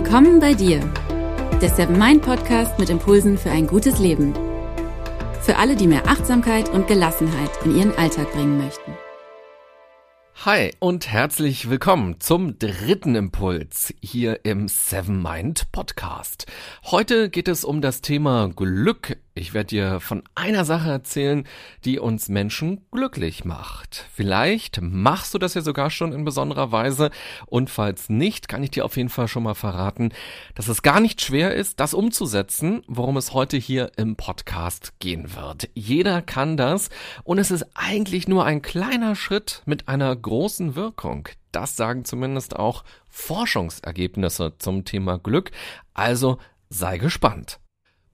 Willkommen bei dir, der Seven Mind Podcast mit Impulsen für ein gutes Leben. Für alle, die mehr Achtsamkeit und Gelassenheit in ihren Alltag bringen möchten. Hi und herzlich willkommen zum dritten Impuls hier im Seven Mind Podcast. Heute geht es um das Thema Glück ich werde dir von einer Sache erzählen, die uns Menschen glücklich macht. Vielleicht machst du das ja sogar schon in besonderer Weise und falls nicht, kann ich dir auf jeden Fall schon mal verraten, dass es gar nicht schwer ist, das umzusetzen, worum es heute hier im Podcast gehen wird. Jeder kann das und es ist eigentlich nur ein kleiner Schritt mit einer großen Wirkung. Das sagen zumindest auch Forschungsergebnisse zum Thema Glück. Also sei gespannt.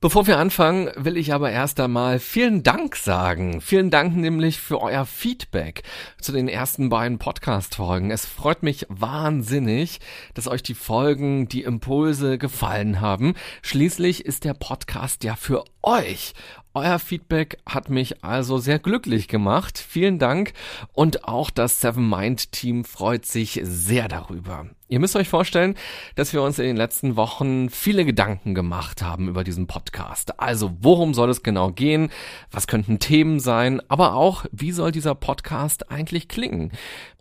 Bevor wir anfangen, will ich aber erst einmal vielen Dank sagen. Vielen Dank nämlich für euer Feedback zu den ersten beiden Podcast-Folgen. Es freut mich wahnsinnig, dass euch die Folgen, die Impulse gefallen haben. Schließlich ist der Podcast ja für euch. Euer Feedback hat mich also sehr glücklich gemacht. Vielen Dank. Und auch das Seven Mind Team freut sich sehr darüber. Ihr müsst euch vorstellen, dass wir uns in den letzten Wochen viele Gedanken gemacht haben über diesen Podcast. Also, worum soll es genau gehen? Was könnten Themen sein? Aber auch, wie soll dieser Podcast eigentlich klingen?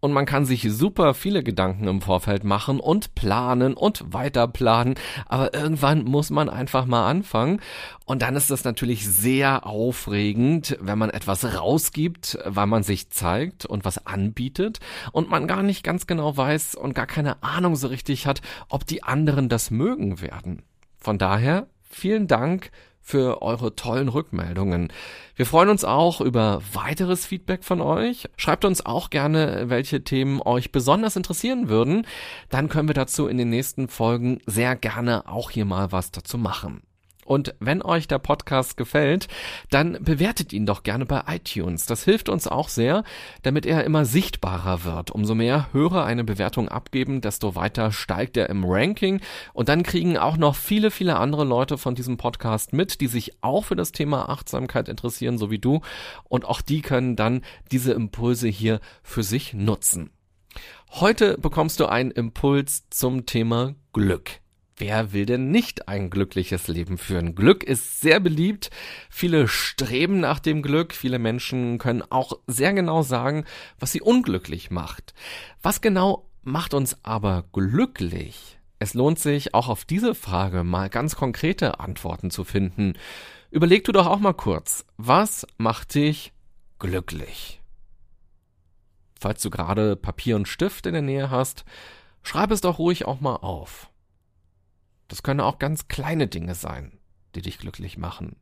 Und man kann sich super viele Gedanken im Vorfeld machen und planen und weiter planen. Aber irgendwann muss man einfach mal anfangen. Und dann ist das natürlich sehr aufregend, wenn man etwas rausgibt, weil man sich zeigt und was anbietet und man gar nicht ganz genau weiß und gar keine Ahnung so richtig hat, ob die anderen das mögen werden. Von daher vielen Dank für eure tollen Rückmeldungen. Wir freuen uns auch über weiteres Feedback von euch. Schreibt uns auch gerne, welche Themen euch besonders interessieren würden. Dann können wir dazu in den nächsten Folgen sehr gerne auch hier mal was dazu machen. Und wenn euch der Podcast gefällt, dann bewertet ihn doch gerne bei iTunes. Das hilft uns auch sehr, damit er immer sichtbarer wird. Umso mehr Hörer eine Bewertung abgeben, desto weiter steigt er im Ranking. Und dann kriegen auch noch viele, viele andere Leute von diesem Podcast mit, die sich auch für das Thema Achtsamkeit interessieren, so wie du. Und auch die können dann diese Impulse hier für sich nutzen. Heute bekommst du einen Impuls zum Thema Glück. Wer will denn nicht ein glückliches Leben führen? Glück ist sehr beliebt. Viele streben nach dem Glück. Viele Menschen können auch sehr genau sagen, was sie unglücklich macht. Was genau macht uns aber glücklich? Es lohnt sich auch auf diese Frage mal ganz konkrete Antworten zu finden. Überleg du doch auch mal kurz, was macht dich glücklich? Falls du gerade Papier und Stift in der Nähe hast, schreib es doch ruhig auch mal auf. Das können auch ganz kleine Dinge sein, die dich glücklich machen.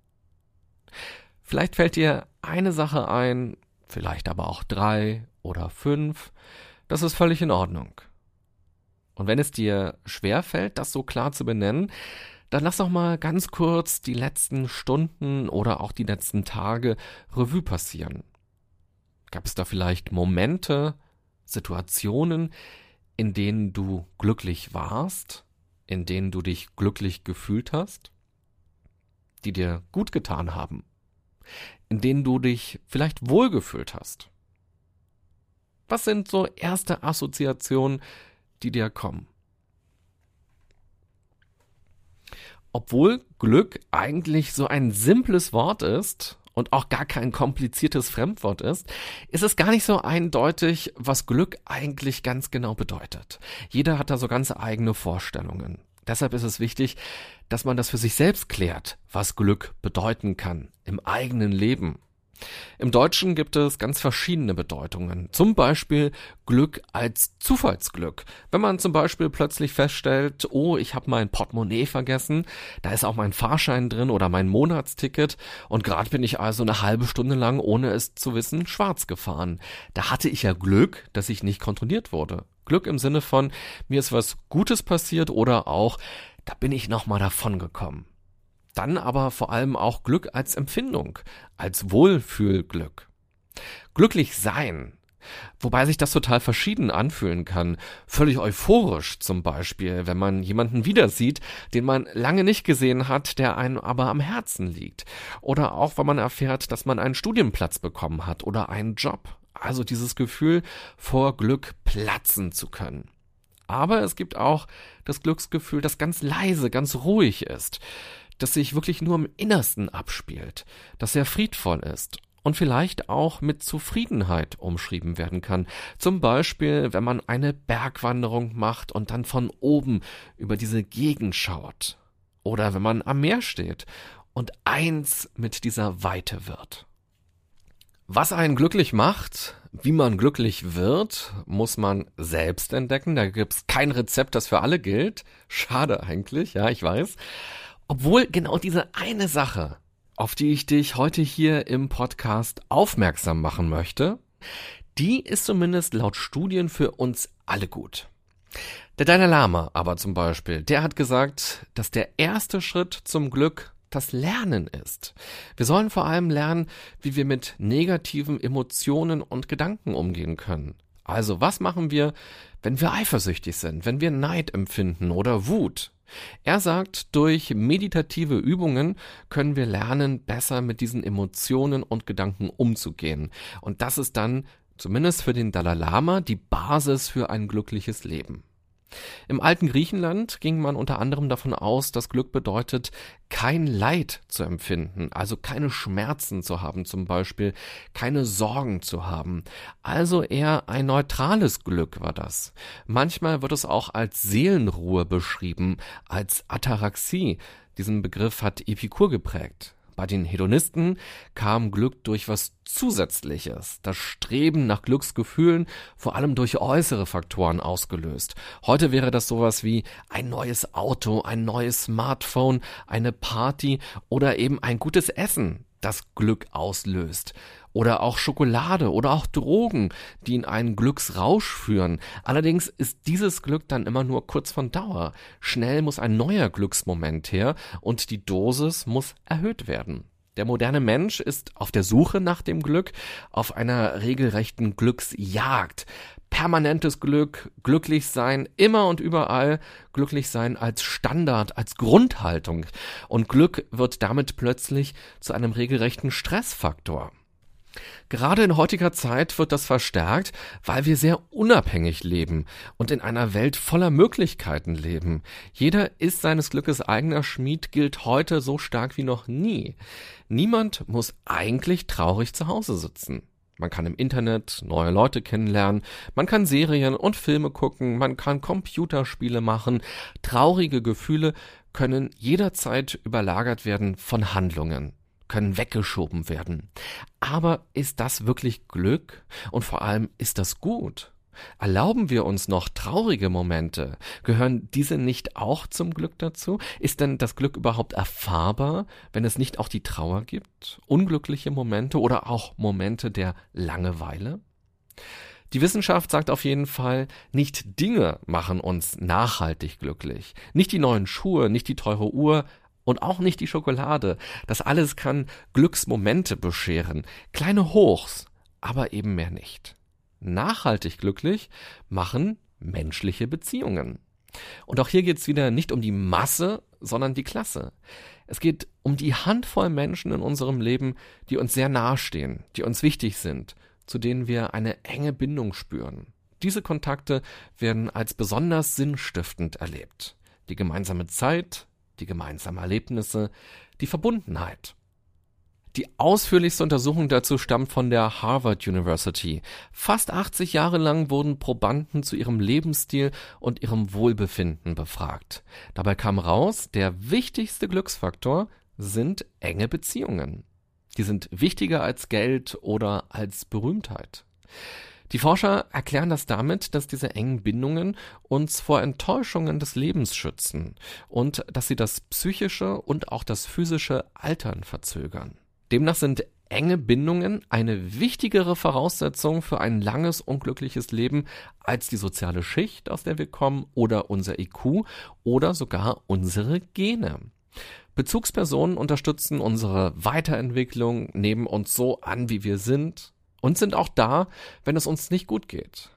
Vielleicht fällt dir eine Sache ein, vielleicht aber auch drei oder fünf. Das ist völlig in Ordnung. Und wenn es dir schwer fällt, das so klar zu benennen, dann lass doch mal ganz kurz die letzten Stunden oder auch die letzten Tage Revue passieren. Gab es da vielleicht Momente, Situationen, in denen du glücklich warst? In denen du dich glücklich gefühlt hast, die dir gut getan haben, in denen du dich vielleicht wohlgefühlt hast? Was sind so erste Assoziationen, die dir kommen? Obwohl Glück eigentlich so ein simples Wort ist und auch gar kein kompliziertes Fremdwort ist, ist es gar nicht so eindeutig, was Glück eigentlich ganz genau bedeutet. Jeder hat da so ganz eigene Vorstellungen. Deshalb ist es wichtig, dass man das für sich selbst klärt, was Glück bedeuten kann im eigenen Leben. Im Deutschen gibt es ganz verschiedene Bedeutungen. Zum Beispiel Glück als Zufallsglück. Wenn man zum Beispiel plötzlich feststellt, oh, ich habe mein Portemonnaie vergessen, da ist auch mein Fahrschein drin oder mein Monatsticket und gerade bin ich also eine halbe Stunde lang, ohne es zu wissen, schwarz gefahren. Da hatte ich ja Glück, dass ich nicht kontrolliert wurde. Glück im Sinne von, mir ist was Gutes passiert oder auch, da bin ich nochmal davon gekommen. Dann aber vor allem auch Glück als Empfindung, als Wohlfühlglück. Glücklich sein, Wobei sich das total verschieden anfühlen kann. Völlig euphorisch zum Beispiel, wenn man jemanden wieder sieht, den man lange nicht gesehen hat, der einem aber am Herzen liegt. Oder auch, wenn man erfährt, dass man einen Studienplatz bekommen hat oder einen Job. Also dieses Gefühl, vor Glück platzen zu können. Aber es gibt auch das Glücksgefühl, das ganz leise, ganz ruhig ist, das sich wirklich nur im Innersten abspielt, das sehr friedvoll ist und vielleicht auch mit Zufriedenheit umschrieben werden kann. Zum Beispiel, wenn man eine Bergwanderung macht und dann von oben über diese Gegend schaut. Oder wenn man am Meer steht und eins mit dieser Weite wird. Was einen glücklich macht, wie man glücklich wird, muss man selbst entdecken. Da gibt's kein Rezept, das für alle gilt. Schade eigentlich, ja, ich weiß. Obwohl genau diese eine Sache auf die ich dich heute hier im Podcast aufmerksam machen möchte, die ist zumindest laut Studien für uns alle gut. Der Dalai Lama aber zum Beispiel, der hat gesagt, dass der erste Schritt zum Glück das Lernen ist. Wir sollen vor allem lernen, wie wir mit negativen Emotionen und Gedanken umgehen können. Also was machen wir, wenn wir eifersüchtig sind, wenn wir Neid empfinden oder Wut? Er sagt, durch meditative Übungen können wir lernen, besser mit diesen Emotionen und Gedanken umzugehen. Und das ist dann, zumindest für den Dalai Lama, die Basis für ein glückliches Leben. Im alten Griechenland ging man unter anderem davon aus, dass Glück bedeutet, kein Leid zu empfinden, also keine Schmerzen zu haben zum Beispiel, keine Sorgen zu haben. Also eher ein neutrales Glück war das. Manchmal wird es auch als Seelenruhe beschrieben, als Ataraxie. Diesen Begriff hat Epikur geprägt. Bei den Hedonisten kam Glück durch was Zusätzliches, das Streben nach Glücksgefühlen, vor allem durch äußere Faktoren ausgelöst. Heute wäre das sowas wie ein neues Auto, ein neues Smartphone, eine Party oder eben ein gutes Essen, das Glück auslöst oder auch Schokolade oder auch Drogen, die in einen Glücksrausch führen. Allerdings ist dieses Glück dann immer nur kurz von Dauer. Schnell muss ein neuer Glücksmoment her und die Dosis muss erhöht werden. Der moderne Mensch ist auf der Suche nach dem Glück, auf einer regelrechten Glücksjagd. Permanentes Glück, glücklich sein, immer und überall, glücklich sein als Standard, als Grundhaltung. Und Glück wird damit plötzlich zu einem regelrechten Stressfaktor. Gerade in heutiger Zeit wird das verstärkt, weil wir sehr unabhängig leben und in einer Welt voller Möglichkeiten leben. Jeder ist seines Glückes eigener Schmied gilt heute so stark wie noch nie. Niemand muss eigentlich traurig zu Hause sitzen. Man kann im Internet neue Leute kennenlernen, man kann Serien und Filme gucken, man kann Computerspiele machen. Traurige Gefühle können jederzeit überlagert werden von Handlungen können weggeschoben werden. Aber ist das wirklich Glück? Und vor allem, ist das gut? Erlauben wir uns noch traurige Momente? Gehören diese nicht auch zum Glück dazu? Ist denn das Glück überhaupt erfahrbar, wenn es nicht auch die Trauer gibt? Unglückliche Momente oder auch Momente der Langeweile? Die Wissenschaft sagt auf jeden Fall, nicht Dinge machen uns nachhaltig glücklich. Nicht die neuen Schuhe, nicht die teure Uhr, und auch nicht die Schokolade. Das alles kann Glücksmomente bescheren, kleine Hochs, aber eben mehr nicht. Nachhaltig glücklich machen menschliche Beziehungen. Und auch hier geht es wieder nicht um die Masse, sondern die Klasse. Es geht um die Handvoll Menschen in unserem Leben, die uns sehr nahestehen, die uns wichtig sind, zu denen wir eine enge Bindung spüren. Diese Kontakte werden als besonders sinnstiftend erlebt. Die gemeinsame Zeit, die gemeinsamen Erlebnisse, die Verbundenheit. Die ausführlichste Untersuchung dazu stammt von der Harvard University. Fast 80 Jahre lang wurden Probanden zu ihrem Lebensstil und ihrem Wohlbefinden befragt. Dabei kam raus, der wichtigste Glücksfaktor sind enge Beziehungen. Die sind wichtiger als Geld oder als Berühmtheit. Die Forscher erklären das damit, dass diese engen Bindungen uns vor Enttäuschungen des Lebens schützen und dass sie das psychische und auch das physische Altern verzögern. Demnach sind enge Bindungen eine wichtigere Voraussetzung für ein langes und glückliches Leben als die soziale Schicht, aus der wir kommen, oder unser IQ oder sogar unsere Gene. Bezugspersonen unterstützen unsere Weiterentwicklung, nehmen uns so an, wie wir sind, und sind auch da, wenn es uns nicht gut geht.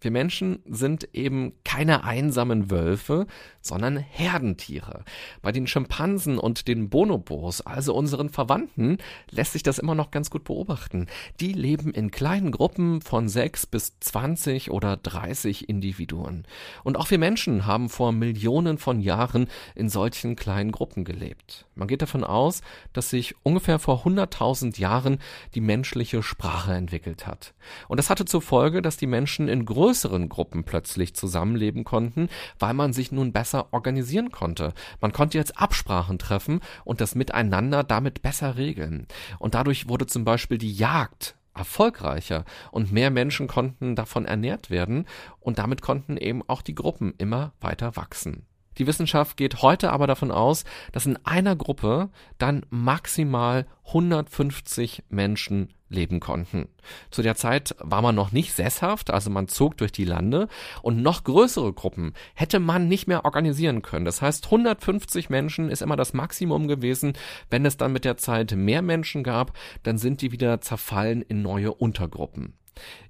Wir Menschen sind eben keine einsamen Wölfe, sondern Herdentiere. Bei den Schimpansen und den Bonobos, also unseren Verwandten, lässt sich das immer noch ganz gut beobachten. Die leben in kleinen Gruppen von sechs bis zwanzig oder dreißig Individuen. Und auch wir Menschen haben vor Millionen von Jahren in solchen kleinen Gruppen gelebt. Man geht davon aus, dass sich ungefähr vor hunderttausend Jahren die menschliche Sprache entwickelt hat. Und das hatte zur Folge, dass die Menschen in größeren Gruppen plötzlich zusammenleben konnten, weil man sich nun besser organisieren konnte. Man konnte jetzt Absprachen treffen und das Miteinander damit besser regeln. Und dadurch wurde zum Beispiel die Jagd erfolgreicher und mehr Menschen konnten davon ernährt werden und damit konnten eben auch die Gruppen immer weiter wachsen. Die Wissenschaft geht heute aber davon aus, dass in einer Gruppe dann maximal 150 Menschen leben konnten. Zu der Zeit war man noch nicht sesshaft, also man zog durch die Lande und noch größere Gruppen hätte man nicht mehr organisieren können. Das heißt, 150 Menschen ist immer das Maximum gewesen. Wenn es dann mit der Zeit mehr Menschen gab, dann sind die wieder zerfallen in neue Untergruppen.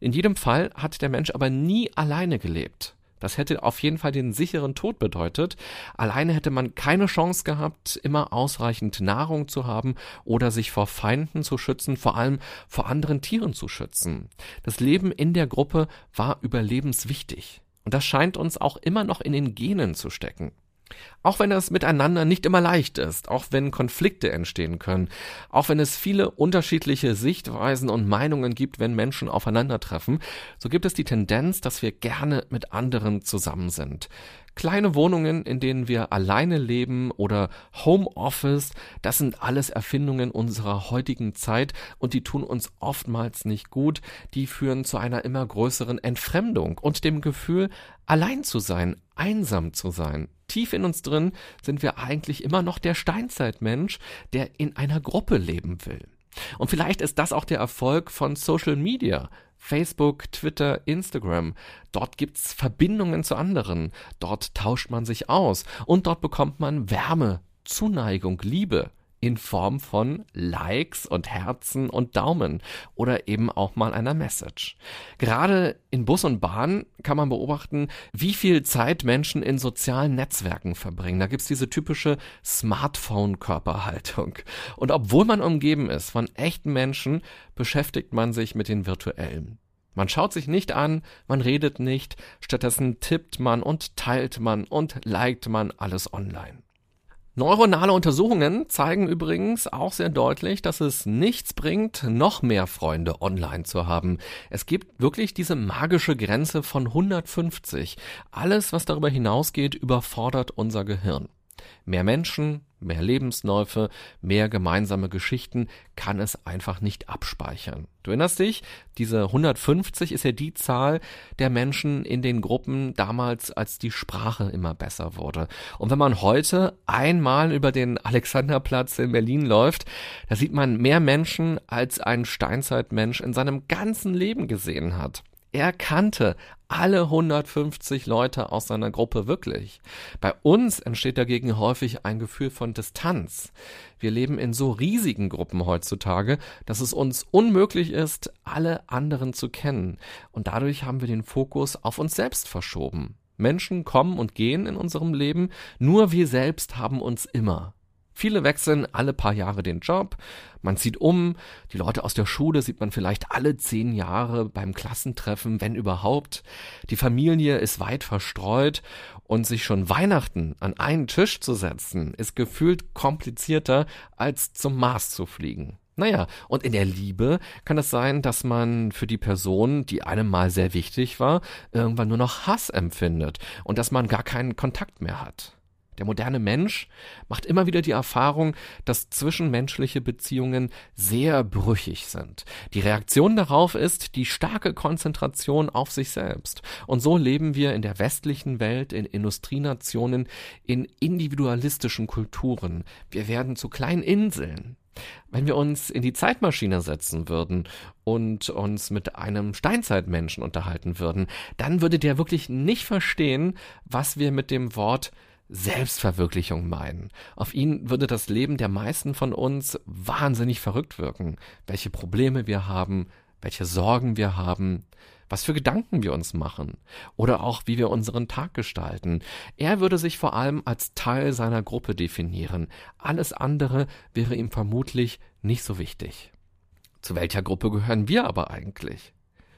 In jedem Fall hat der Mensch aber nie alleine gelebt. Das hätte auf jeden Fall den sicheren Tod bedeutet. Alleine hätte man keine Chance gehabt, immer ausreichend Nahrung zu haben oder sich vor Feinden zu schützen, vor allem vor anderen Tieren zu schützen. Das Leben in der Gruppe war überlebenswichtig. Und das scheint uns auch immer noch in den Genen zu stecken. Auch wenn es miteinander nicht immer leicht ist, auch wenn Konflikte entstehen können, auch wenn es viele unterschiedliche Sichtweisen und Meinungen gibt, wenn Menschen aufeinandertreffen, so gibt es die Tendenz, dass wir gerne mit anderen zusammen sind. Kleine Wohnungen, in denen wir alleine leben oder Homeoffice, das sind alles Erfindungen unserer heutigen Zeit und die tun uns oftmals nicht gut. Die führen zu einer immer größeren Entfremdung und dem Gefühl, allein zu sein, einsam zu sein tief in uns drin sind wir eigentlich immer noch der Steinzeitmensch, der in einer Gruppe leben will. Und vielleicht ist das auch der Erfolg von Social Media. Facebook, Twitter, Instagram. Dort gibt's Verbindungen zu anderen. Dort tauscht man sich aus. Und dort bekommt man Wärme, Zuneigung, Liebe in Form von Likes und Herzen und Daumen oder eben auch mal einer Message. Gerade in Bus und Bahn kann man beobachten, wie viel Zeit Menschen in sozialen Netzwerken verbringen. Da gibt's diese typische Smartphone-Körperhaltung. Und obwohl man umgeben ist von echten Menschen, beschäftigt man sich mit den virtuellen. Man schaut sich nicht an, man redet nicht, stattdessen tippt man und teilt man und liked man alles online. Neuronale Untersuchungen zeigen übrigens auch sehr deutlich, dass es nichts bringt, noch mehr Freunde online zu haben. Es gibt wirklich diese magische Grenze von 150. Alles, was darüber hinausgeht, überfordert unser Gehirn. Mehr Menschen, mehr Lebensläufe, mehr gemeinsame Geschichten kann es einfach nicht abspeichern. Du erinnerst dich, diese 150 ist ja die Zahl der Menschen in den Gruppen damals, als die Sprache immer besser wurde. Und wenn man heute einmal über den Alexanderplatz in Berlin läuft, da sieht man mehr Menschen, als ein Steinzeitmensch in seinem ganzen Leben gesehen hat. Er kannte alle 150 Leute aus seiner Gruppe wirklich. Bei uns entsteht dagegen häufig ein Gefühl von Distanz. Wir leben in so riesigen Gruppen heutzutage, dass es uns unmöglich ist, alle anderen zu kennen. Und dadurch haben wir den Fokus auf uns selbst verschoben. Menschen kommen und gehen in unserem Leben, nur wir selbst haben uns immer. Viele wechseln alle paar Jahre den Job, man zieht um, die Leute aus der Schule sieht man vielleicht alle zehn Jahre beim Klassentreffen, wenn überhaupt. Die Familie ist weit verstreut und sich schon Weihnachten an einen Tisch zu setzen, ist gefühlt komplizierter als zum Mars zu fliegen. Naja, und in der Liebe kann es sein, dass man für die Person, die einem mal sehr wichtig war, irgendwann nur noch Hass empfindet und dass man gar keinen Kontakt mehr hat. Der moderne Mensch macht immer wieder die Erfahrung, dass zwischenmenschliche Beziehungen sehr brüchig sind. Die Reaktion darauf ist die starke Konzentration auf sich selbst. Und so leben wir in der westlichen Welt, in Industrienationen, in individualistischen Kulturen. Wir werden zu kleinen Inseln. Wenn wir uns in die Zeitmaschine setzen würden und uns mit einem Steinzeitmenschen unterhalten würden, dann würde der wirklich nicht verstehen, was wir mit dem Wort Selbstverwirklichung meinen. Auf ihn würde das Leben der meisten von uns wahnsinnig verrückt wirken. Welche Probleme wir haben, welche Sorgen wir haben, was für Gedanken wir uns machen oder auch wie wir unseren Tag gestalten. Er würde sich vor allem als Teil seiner Gruppe definieren. Alles andere wäre ihm vermutlich nicht so wichtig. Zu welcher Gruppe gehören wir aber eigentlich?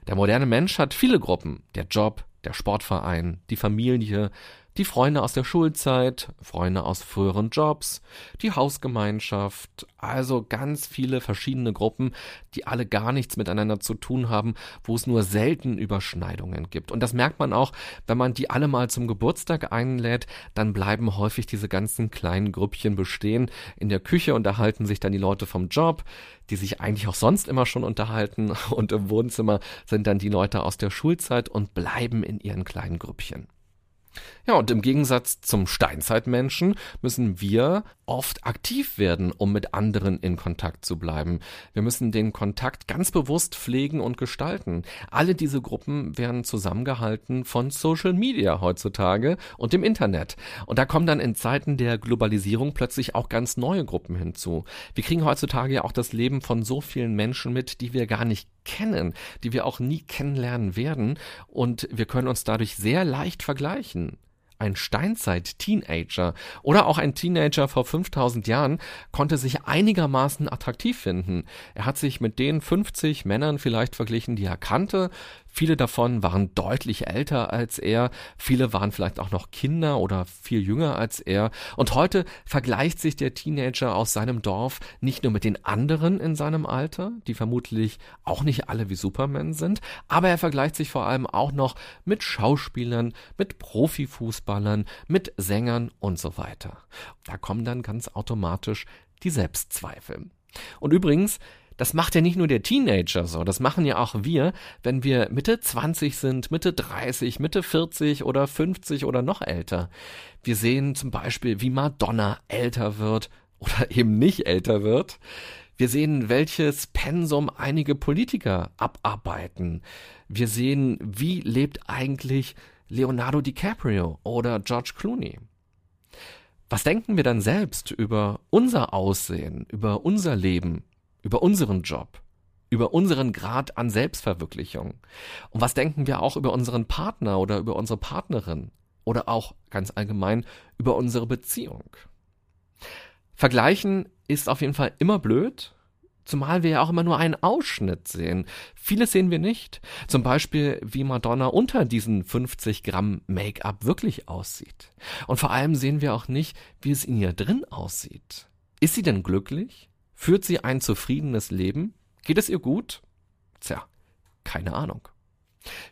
Der moderne Mensch hat viele Gruppen. Der Job, der Sportverein, die Familie, die Freunde aus der Schulzeit, Freunde aus früheren Jobs, die Hausgemeinschaft, also ganz viele verschiedene Gruppen, die alle gar nichts miteinander zu tun haben, wo es nur selten Überschneidungen gibt. Und das merkt man auch, wenn man die alle mal zum Geburtstag einlädt, dann bleiben häufig diese ganzen kleinen Grüppchen bestehen. In der Küche unterhalten sich dann die Leute vom Job, die sich eigentlich auch sonst immer schon unterhalten und im Wohnzimmer sind dann die Leute aus der Schulzeit und bleiben in ihren kleinen Grüppchen. Ja, und im Gegensatz zum Steinzeitmenschen müssen wir oft aktiv werden, um mit anderen in Kontakt zu bleiben. Wir müssen den Kontakt ganz bewusst pflegen und gestalten. Alle diese Gruppen werden zusammengehalten von Social Media heutzutage und dem Internet. Und da kommen dann in Zeiten der Globalisierung plötzlich auch ganz neue Gruppen hinzu. Wir kriegen heutzutage ja auch das Leben von so vielen Menschen mit, die wir gar nicht kennen, die wir auch nie kennenlernen werden und wir können uns dadurch sehr leicht vergleichen ein Steinzeit-Teenager oder auch ein Teenager vor 5000 Jahren konnte sich einigermaßen attraktiv finden. Er hat sich mit den 50 Männern vielleicht verglichen, die er kannte, Viele davon waren deutlich älter als er, viele waren vielleicht auch noch Kinder oder viel jünger als er. Und heute vergleicht sich der Teenager aus seinem Dorf nicht nur mit den anderen in seinem Alter, die vermutlich auch nicht alle wie Superman sind, aber er vergleicht sich vor allem auch noch mit Schauspielern, mit Profifußballern, mit Sängern und so weiter. Da kommen dann ganz automatisch die Selbstzweifel. Und übrigens, das macht ja nicht nur der Teenager so, das machen ja auch wir, wenn wir Mitte 20 sind, Mitte 30, Mitte 40 oder 50 oder noch älter. Wir sehen zum Beispiel, wie Madonna älter wird oder eben nicht älter wird. Wir sehen, welches Pensum einige Politiker abarbeiten. Wir sehen, wie lebt eigentlich Leonardo DiCaprio oder George Clooney. Was denken wir dann selbst über unser Aussehen, über unser Leben? Über unseren Job, über unseren Grad an Selbstverwirklichung. Und was denken wir auch über unseren Partner oder über unsere Partnerin oder auch ganz allgemein über unsere Beziehung? Vergleichen ist auf jeden Fall immer blöd, zumal wir ja auch immer nur einen Ausschnitt sehen. Vieles sehen wir nicht. Zum Beispiel, wie Madonna unter diesen 50 Gramm Make-up wirklich aussieht. Und vor allem sehen wir auch nicht, wie es in ihr drin aussieht. Ist sie denn glücklich? Führt sie ein zufriedenes Leben? Geht es ihr gut? Tja, keine Ahnung.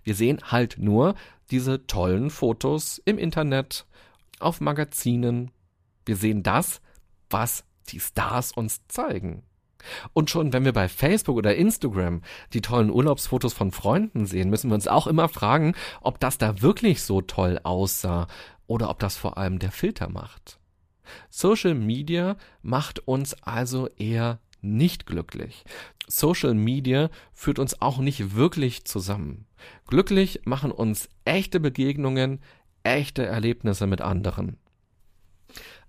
Wir sehen halt nur diese tollen Fotos im Internet, auf Magazinen. Wir sehen das, was die Stars uns zeigen. Und schon wenn wir bei Facebook oder Instagram die tollen Urlaubsfotos von Freunden sehen, müssen wir uns auch immer fragen, ob das da wirklich so toll aussah oder ob das vor allem der Filter macht. Social Media macht uns also eher nicht glücklich. Social Media führt uns auch nicht wirklich zusammen. Glücklich machen uns echte Begegnungen, echte Erlebnisse mit anderen.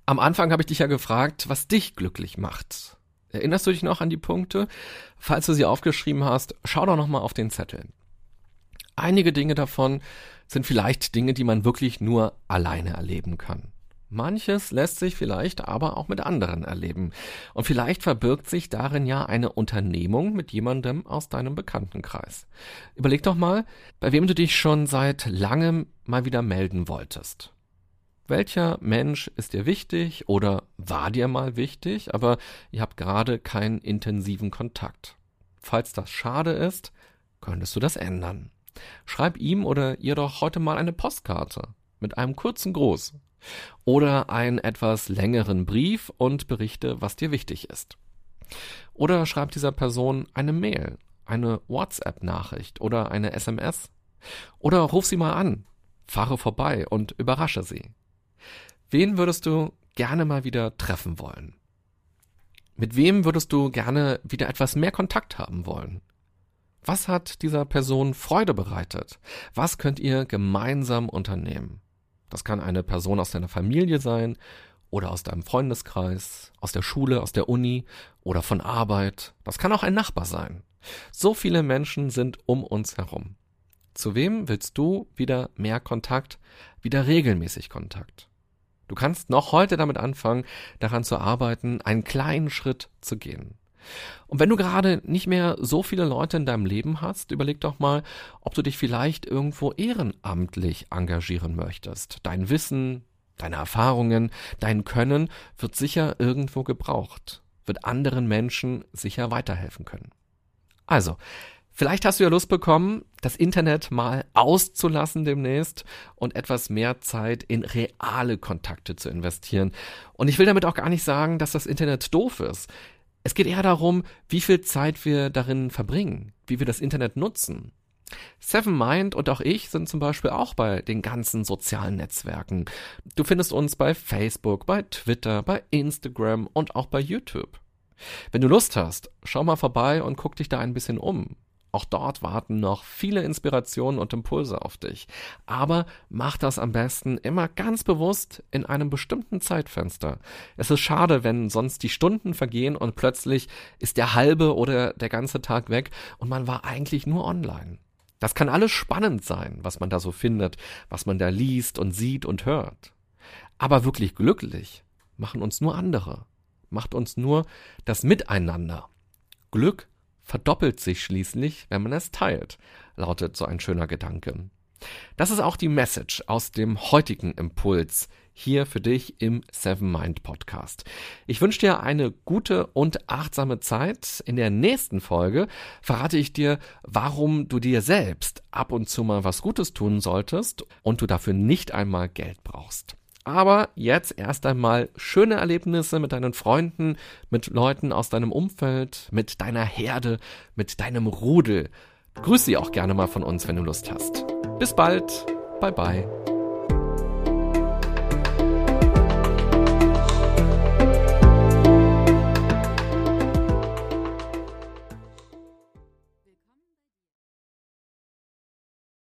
Am Anfang habe ich dich ja gefragt, was dich glücklich macht. Erinnerst du dich noch an die Punkte? Falls du sie aufgeschrieben hast, schau doch nochmal auf den Zettel. Einige Dinge davon sind vielleicht Dinge, die man wirklich nur alleine erleben kann. Manches lässt sich vielleicht aber auch mit anderen erleben. Und vielleicht verbirgt sich darin ja eine Unternehmung mit jemandem aus deinem Bekanntenkreis. Überleg doch mal, bei wem du dich schon seit langem mal wieder melden wolltest. Welcher Mensch ist dir wichtig oder war dir mal wichtig, aber ihr habt gerade keinen intensiven Kontakt? Falls das schade ist, könntest du das ändern. Schreib ihm oder ihr doch heute mal eine Postkarte mit einem kurzen Gruß oder einen etwas längeren Brief und berichte, was dir wichtig ist. Oder schreib dieser Person eine Mail, eine WhatsApp-Nachricht oder eine SMS. Oder ruf sie mal an, fahre vorbei und überrasche sie. Wen würdest du gerne mal wieder treffen wollen? Mit wem würdest du gerne wieder etwas mehr Kontakt haben wollen? Was hat dieser Person Freude bereitet? Was könnt ihr gemeinsam unternehmen? Das kann eine Person aus deiner Familie sein oder aus deinem Freundeskreis, aus der Schule, aus der Uni oder von Arbeit. Das kann auch ein Nachbar sein. So viele Menschen sind um uns herum. Zu wem willst du wieder mehr Kontakt, wieder regelmäßig Kontakt? Du kannst noch heute damit anfangen, daran zu arbeiten, einen kleinen Schritt zu gehen. Und wenn du gerade nicht mehr so viele Leute in deinem Leben hast, überleg doch mal, ob du dich vielleicht irgendwo ehrenamtlich engagieren möchtest. Dein Wissen, deine Erfahrungen, dein Können wird sicher irgendwo gebraucht, wird anderen Menschen sicher weiterhelfen können. Also, Vielleicht hast du ja Lust bekommen, das Internet mal auszulassen demnächst und etwas mehr Zeit in reale Kontakte zu investieren. Und ich will damit auch gar nicht sagen, dass das Internet doof ist. Es geht eher darum, wie viel Zeit wir darin verbringen, wie wir das Internet nutzen. Seven Mind und auch ich sind zum Beispiel auch bei den ganzen sozialen Netzwerken. Du findest uns bei Facebook, bei Twitter, bei Instagram und auch bei YouTube. Wenn du Lust hast, schau mal vorbei und guck dich da ein bisschen um. Auch dort warten noch viele Inspirationen und Impulse auf dich. Aber mach das am besten immer ganz bewusst in einem bestimmten Zeitfenster. Es ist schade, wenn sonst die Stunden vergehen und plötzlich ist der halbe oder der ganze Tag weg und man war eigentlich nur online. Das kann alles spannend sein, was man da so findet, was man da liest und sieht und hört. Aber wirklich glücklich machen uns nur andere, macht uns nur das Miteinander. Glück verdoppelt sich schließlich, wenn man es teilt, lautet so ein schöner Gedanke. Das ist auch die Message aus dem heutigen Impuls hier für dich im Seven Mind Podcast. Ich wünsche dir eine gute und achtsame Zeit. In der nächsten Folge verrate ich dir, warum du dir selbst ab und zu mal was Gutes tun solltest und du dafür nicht einmal Geld brauchst. Aber jetzt erst einmal schöne Erlebnisse mit deinen Freunden, mit Leuten aus deinem Umfeld, mit deiner Herde, mit deinem Rudel. Grüß sie auch gerne mal von uns, wenn du Lust hast. Bis bald. Bye bye.